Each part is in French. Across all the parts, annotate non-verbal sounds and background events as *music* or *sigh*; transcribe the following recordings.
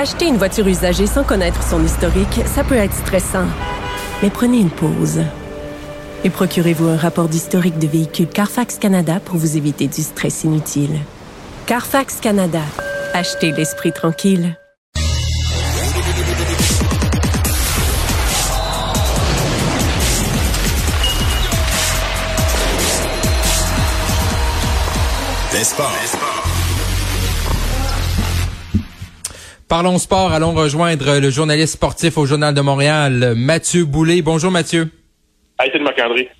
Acheter une voiture usagée sans connaître son historique, ça peut être stressant. Mais prenez une pause. Et procurez-vous un rapport d'historique de véhicule Carfax Canada pour vous éviter du stress inutile. Carfax Canada. Achetez l'esprit tranquille. Les sports. Parlons sport, allons rejoindre le journaliste sportif au Journal de Montréal, Mathieu Boulay. Bonjour Mathieu. Hey, c'est Marc-André.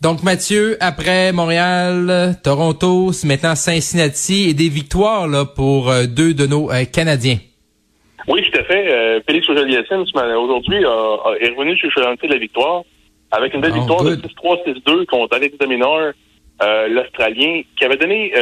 Donc Mathieu, après Montréal, Toronto, c'est maintenant Cincinnati et des victoires là, pour euh, deux de nos euh, Canadiens. Oui, tout à fait. Euh, Félix Ojaliassine, aujourd'hui, est revenu sur le de la victoire avec une belle Oh, victoire good. de 6-3, 6-2 contre Alex de Minor, euh, l'Australien, qui avait donné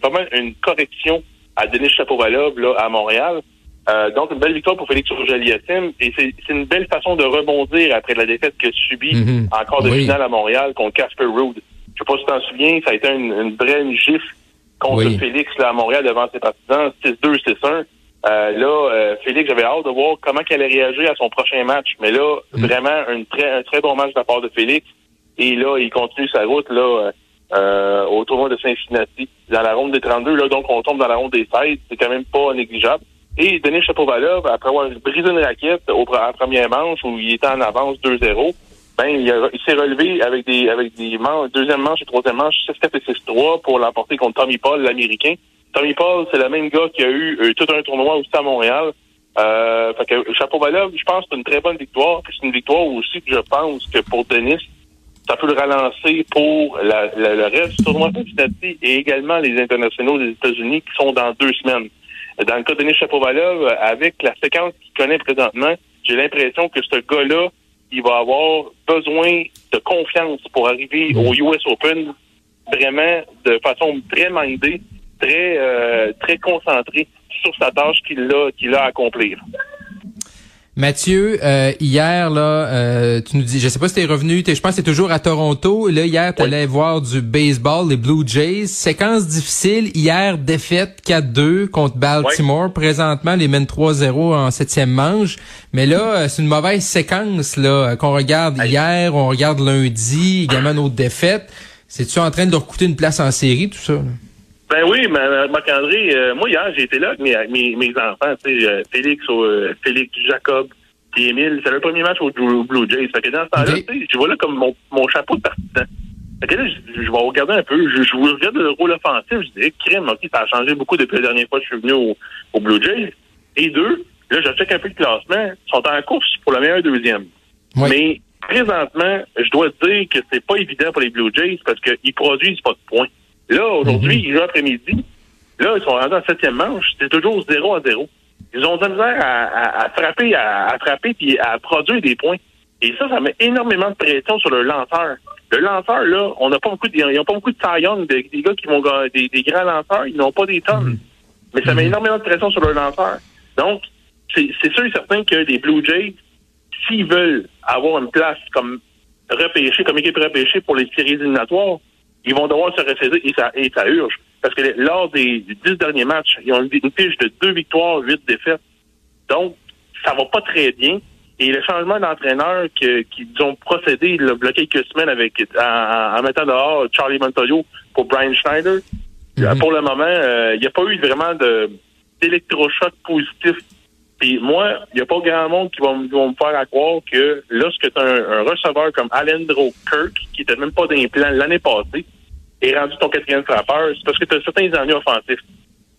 vraiment une correction à Denis Chapovalov là, à Montréal. Euh, donc, une belle victoire pour Félix Ojaliassine. Et c'est une belle façon de rebondir après la défaite qu'il a subie Mhm. en quart de Oui. finale à Montréal contre Casper Ruud. Je sais pas si tu t'en souviens, ça a été une, une vraie gifle contre Oui. Félix là, à Montréal devant ses partisans, 6-2, 6-1. Euh, là, euh, Félix, j'avais hâte de voir comment il allait réagir à son prochain match. Mais là, Mm. vraiment, un très, un très bon match de la part de Félix. Et là, il continue sa route là euh, euh, au tournoi de Cincinnati, dans la ronde des 32. Là, donc, on tombe dans la ronde des 16. C'est quand même pas négligeable. Et Denis Chapovalov, après avoir brisé une raquette au, à la première manche où il était en avance 2-0, ben, il, s'est relevé avec des avec des manches, deuxième manche et troisième manche, 6-4 et 6-3 pour l'emporter contre Tommy Paul, l'Américain. Tommy Paul, c'est le même gars qui a eu euh, tout un tournoi aussi à Montréal. Euh, fait que Chapovalov, je pense que c'est une très bonne victoire. C'est une victoire aussi que je pense que pour Denis, ça peut le relancer pour la- la- le reste du tournoi de Cincinnati et également les internationaux des États-Unis qui sont dans deux semaines. Dans le cas de Denis Chapovalov, avec la séquence qu'il connaît présentement, j'ai l'impression que ce gars-là, il va avoir besoin de confiance pour arriver au US Open vraiment de façon très mindée, très euh, très concentrée sur sa tâche qu'il a qu'il a à accomplir. Mathieu, euh, hier là, euh, tu nous dis, je sais pas si t'es revenu, je pense que t'es toujours à Toronto. Là hier, t'allais voir du baseball, les Blue Jays. Séquence difficile. Hier, défaite 4-2 contre Baltimore. Présentement, les mènent 3-0 en septième manche. Mais là, euh, c'est une mauvaise séquence là qu'on regarde hier, on regarde lundi, également nos défaites. C'est-tu en train de leur coûter une place en série, tout ça? là? Ben oui, mais Marc-André, euh, moi hier, j'ai été là avec mes, mes, mes enfants, tu sais, euh, Félix, euh, Félix, Jacob, puis Émile. C'est le premier match au Blue, Jays. Fait que dans ce temps-là, tu sais, je vois là comme mon, mon chapeau de partisan. Fait que là, je, je vais regarder un peu. Je, je regarde le rôle offensif. Je dis, crème, OK, ça a changé beaucoup depuis la dernière fois que je suis venu au, au Blue Jays. Et deux, là, je check un peu le classement. Ils sont en course pour le meilleur deuxième. Oui. Mais présentement, je dois te dire que c'est pas évident pour les Blue Jays parce qu'ils produisent pas de points. Là, aujourd'hui, ils jouent après-midi. Là, ils sont rendus en septième manche. C'est toujours 0 à 0. Ils ont de la misère à, à- à frapper, à, à frapper puis à produire des points. Et ça, ça met énormément de pression sur le lanceur. Le lanceur, là, on n'a pas beaucoup de, ils n'ont pas beaucoup de Young, des, des gars qui vont des, des grands lanceurs, ils n'ont pas des tonnes. Mais ça met énormément de pression sur le lanceur. Donc, c'est c'est sûr et certain que les Blue Jays, s'ils veulent avoir une place comme repêchée, comme équipe repêchée pour les séries éliminatoires, ils vont devoir se ressaisir et ça, et ça urge. Parce que lors des dix derniers matchs, ils ont une, une fiche de deux victoires, huit défaites. Donc, ça va pas très bien. Et le changement d'entraîneur qu'ils ont procédé il y a quelques semaines avec en, en mettant dehors Charlie Montoyo pour Brian Schneider, euh, pour le moment, euh, il n'y a pas eu vraiment de d'électrochoc positif. Puis moi, il n'y a pas grand monde qui va, me- qui va me faire à croire que lorsque tu as un, un receveur comme Alendro Kirk, qui était même pas dans les plans l'année passée, est rendu ton quatrième frappeur, c'est parce que tu as certains ennuis offensifs.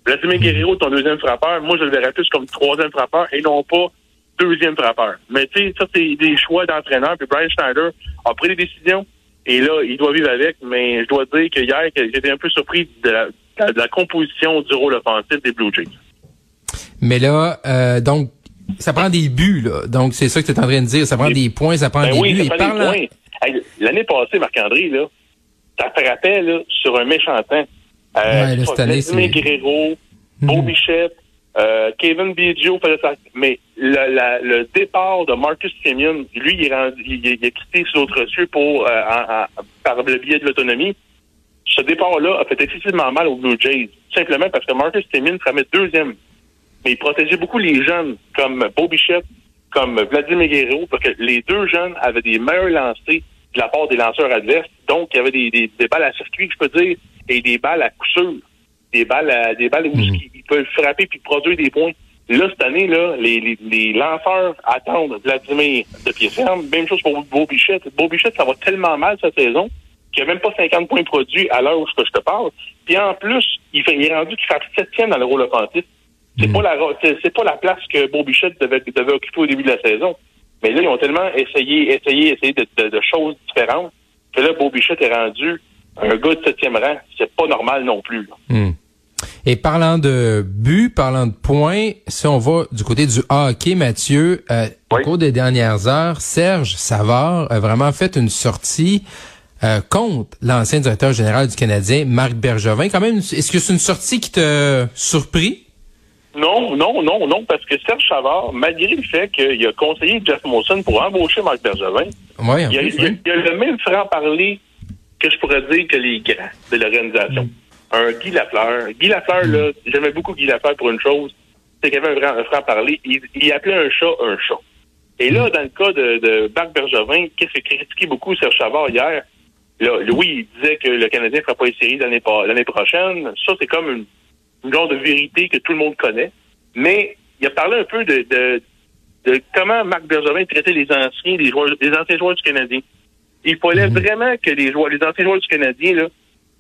Vladimir Guerrero, ton deuxième frappeur, moi, je le verrais plus comme troisième frappeur et non pas deuxième frappeur. Mais tu sais, ça, c'est des choix d'entraîneur. Puis Brian Schneider a pris des décisions et là, il doit vivre avec. Mais je dois dire que hier, j'étais un peu surpris de la, de la composition du rôle offensif des Blue Jays. Mais là, euh, donc, ça prend des buts, là. Donc, c'est ça que tu es en train de dire. Ça prend des, points, ça prend ben des oui, buts. Ça prend des points. L'année passée, Marc-André, là, ça frappait là, sur un méchant temps. Euh, ouais, là, cette année, c'est... Guerrero, mm -hmm. Bichette, euh, Kevin Biggio faisait ça. Mais le, la, le départ de Marcus Simeon, lui, il, est rendu, il, il, a quitté sur autre cieux pour, euh, en, en, par le biais de l'autonomie. Ce départ-là a fait excessivement mal aux Blue Jays. Simplement parce que Marcus Simeon se remet deuxième. Mais il protégeait beaucoup les jeunes, comme Beau Bichette, comme Vladimir Guerrero, parce que les deux jeunes avaient des meilleurs lancers de la part des lanceurs adverses. Donc, il y avait des, des, des balles à circuit, je peux dire, et des balles à coup sûr. Des balles, à, des balles où Mhm. ils peuvent frapper puis produire des points. Là, cette année, là, les, les, les lanceurs attendent Vladimir de pied ferme. Même chose pour Beau Bichette. Beau Bichette, ça va tellement mal cette saison qu'il n'y a même pas 50 points produits à l'heure où je te parle. Puis en plus, il, fait, il est rendu qu'il fait septième dans le rôle offensif. C'est Mhm. pas la c'est, pas la place que Beau Bichette devait, devait occuper au début de la saison. Mais là, ils ont tellement essayé, essayé, essayé de, de, de choses différentes que là, Beau Bichette est rendu un gars de septième rang. C'est pas normal non plus. Hmm. Et parlant de buts, parlant de points, si on va du côté du hockey, Mathieu, euh, au cours des dernières heures, Serge Savard a vraiment fait une sortie euh, contre l'ancien directeur général du Canadien, Marc Bergevin. Quand même, est-ce que c'est une sortie qui t'a surpris? Non, non, non, non, parce que Serge Savard, malgré le fait qu'il a conseillé Jeff Molson pour embaucher Marc Bergevin, il a, il il le même franc-parler que je pourrais dire que les grands de l'organisation. Un Guy Lafleur. Guy Lafleur, là, j'aimais beaucoup Guy Lafleur pour une chose, c'est qu'il avait un, franc-parler. Il, il appelait un chat un chat. Et là, dans le cas de, de Marc Bergevin, qu'est-ce que critiquait beaucoup Serge Savard hier? Là, oui, il disait que le Canadien ne fera pas les séries l'année prochaine. Ça, c'est comme une, une genre de vérité que tout le monde connaît. Mais il a parlé un peu de, de, de comment Marc Bergevin traitait les anciens, les, joueurs, les anciens joueurs du Canadien. Il fallait vraiment que les joueurs, les anciens joueurs du Canadien, là,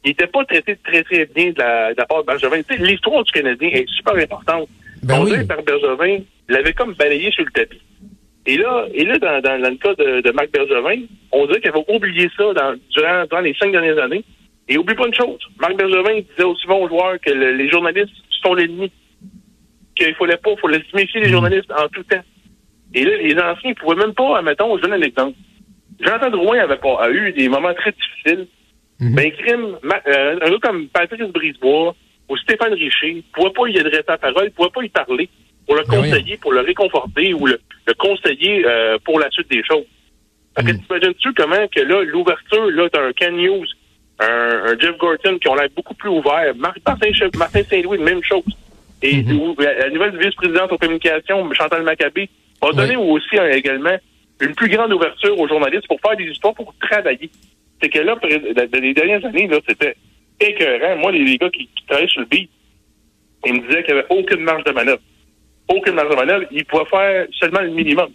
ils n'étaient pas traités très, très bien de la, de la part de Bergevin. L'histoire du Canadien est super importante. Ben On oui. dirait que Marc Bergevin l'avait comme balayé sur le tapis. Et là, et là dans, dans, dans le cas de, de Marc Bergevin, on dirait qu'il avait oublié ça dans, durant, durant les cinq dernières années. Et oublie pas une chose. Marc Bergevin disait aussi souvent aux joueurs que le- les journalistes sont l'ennemi. Qu'il fallait pas, il fallait se méfier des journalistes en tout temps. Et là, les anciens ne pouvaient même pas, admettons, je donne un exemple. Jonathan Drouin avait pas, a eu des moments très difficiles. Mhm. Ben, crime, euh, un gars comme Patrice Brisebois ou Stéphane Richer ne pouvait pas y adresser la parole, ne pouvait pas y parler pour le Ben oui. conseiller, pour le réconforter ou le, le conseiller euh, pour la suite des choses. Fait que Mhm. t'imagines-tu comment que là, l'ouverture, là, t'as un Ken Hughes, un, un Jeff Gorton qui ont l'air beaucoup plus ouverts. Marc- Martin, Saint-Louis, même chose. Et Mhm. la, la nouvelle vice-présidente aux communications, Chantal Maccabé, a donné aussi euh, également une plus grande ouverture aux journalistes pour faire des histoires, pour travailler. C'est que là, les dernières années, là, c'était écœurant. Moi, les, les gars qui, qui travaillaient sur le beat, ils me disaient qu'il n'y avait aucune marge de manœuvre. Aucune marge de manœuvre. Ils pouvaient faire seulement le minimum.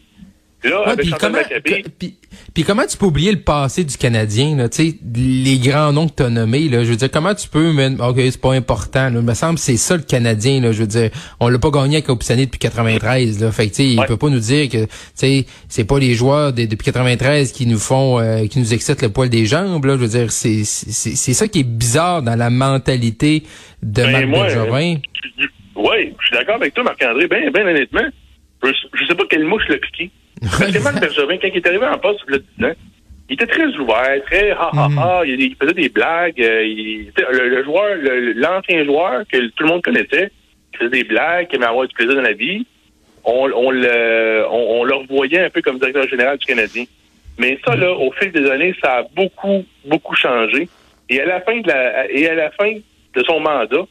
Là, Ouais, avec puis, Chantal comment, puis, puis comment tu peux oublier le passé du Canadien, là, tu sais, les grands noms que tu as nommés, là, je veux dire, comment tu peux, mais, ok, c'est pas important, là, il me semble que c'est ça le Canadien, là, je veux dire, on l'a pas gagné avec Opissani depuis 93, là, fait que, tu sais, il Ouais. peut pas nous dire que, tu sais, c'est pas les joueurs de- depuis 93 qui nous font, euh, qui nous excitent le poil des jambes, là, je veux dire, c'est, c'est, c'est ça qui est bizarre dans la mentalité de Ben, Marc moi, Bergevin. Oui, je suis d'accord avec toi, Marc-André. Ben, ben honnêtement, je, je sais pas quelle mouche l'a piqué. *laughs* Marc Bergevin, quand il est arrivé en poste, il y a 10 ans, il était très ouvert, très ha ha ha, il, il faisait des blagues. euh, il- le, le joueur, le- l'ancien joueur que tout le monde connaissait, qui faisait des blagues, qui aimait avoir du plaisir dans la vie, on, on, le, on, on le revoyait un peu comme directeur général du Canadien. Mais ça, là, au fil des années, ça a beaucoup, beaucoup changé. Et à la fin de la, et à la fin de son mandat,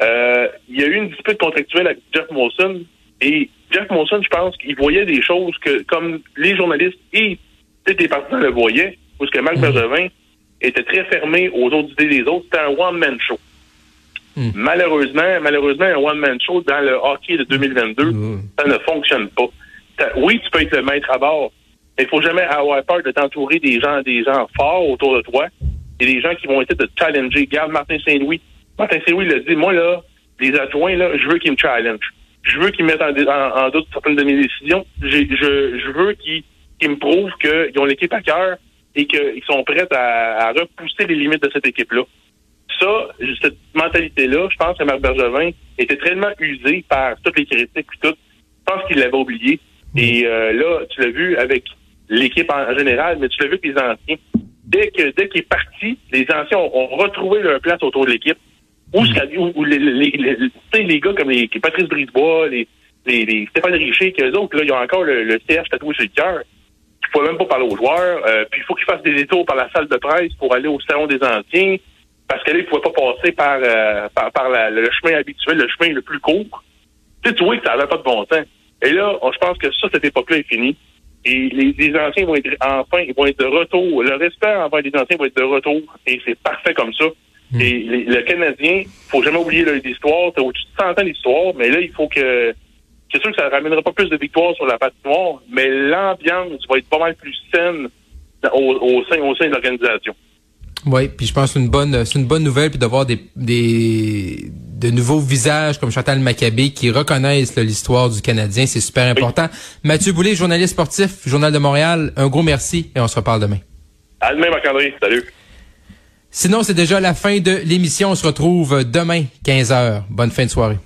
euh, il y a eu une dispute contractuelle avec Jeff Molson. Et Jeff Molson, je pense qu'il voyait des choses que, comme les journalistes et peut-être les partisans le voyaient, où ce que Marc Bergevin était très fermé aux autres idées des autres. C'était un one-man show. Mm. Malheureusement, malheureusement, un one-man show dans le hockey de 2022, Mm. ça ne fonctionne pas. Oui, tu peux être le maître à bord, mais il faut jamais avoir peur de t'entourer des gens, des gens forts autour de toi et des gens qui vont essayer de te challenger. Garde Martin Saint-Louis. Martin Saint-Louis l'a dit, moi, là, les adjoints, là, je veux qu'ils me challenge. Je veux qu'ils mettent en, en- en doute certaines de mes décisions. Je, je veux qu'ils me prouvent qu'ils ont l'équipe à cœur et qu'ils sont prêts à, à repousser les limites de cette équipe-là. ça, cette mentalité-là, je pense que Marc Bergevin était tellement usé par toutes les critiques et tout. Je pense qu'il l'avait oublié. Et euh, là, tu l'as vu avec l'équipe en, général, mais tu l'as vu avec les anciens. Dès que dès qu'il est parti, les anciens ont, retrouvé leur place autour de l'équipe. Où, les, gars comme les, Patrice Brisebois, les, Stéphane Richer, qu'eux autres, là, ils ont encore le, le CH tatoué sur le cœur. Il faut même pas parler aux joueurs. Euh, puis il faut qu'ils fassent des détours par la salle de presse pour aller au salon des anciens. Parce que là, ils ne pouvaient pas passer par, euh, par, le chemin habituel, le chemin le plus court. Tu sais, tu que ça n'avait pas de bon sens. Et là, je pense que ça, cette époque-là est finie. Et les, les, anciens vont être enfin, ils vont être de retour. Le respect envers les anciens va être de retour. Et c'est parfait comme ça. Hmm. Et les, le Canadien, faut jamais oublier l'histoire. C'est au-dessus de 100 ans d'histoire, mais là, il faut que c'est sûr que ça ne ramènera pas plus de victoires sur la patinoire, mais l'ambiance va être pas mal plus saine au, sein, au sein de l'organisation. Oui, puis je pense que c'est une bonne, c'est une bonne nouvelle, puis d'avoir des, des, de nouveaux visages comme Chantal Maccabé qui reconnaissent l'histoire du Canadien, c'est super important. Mathieu Boulay, journaliste sportif, Journal de Montréal, un gros merci et on se reparle demain. À demain, Marc-André. Salut. Sinon, c'est déjà la fin de l'émission. On se retrouve demain, 15h. Bonne fin de soirée.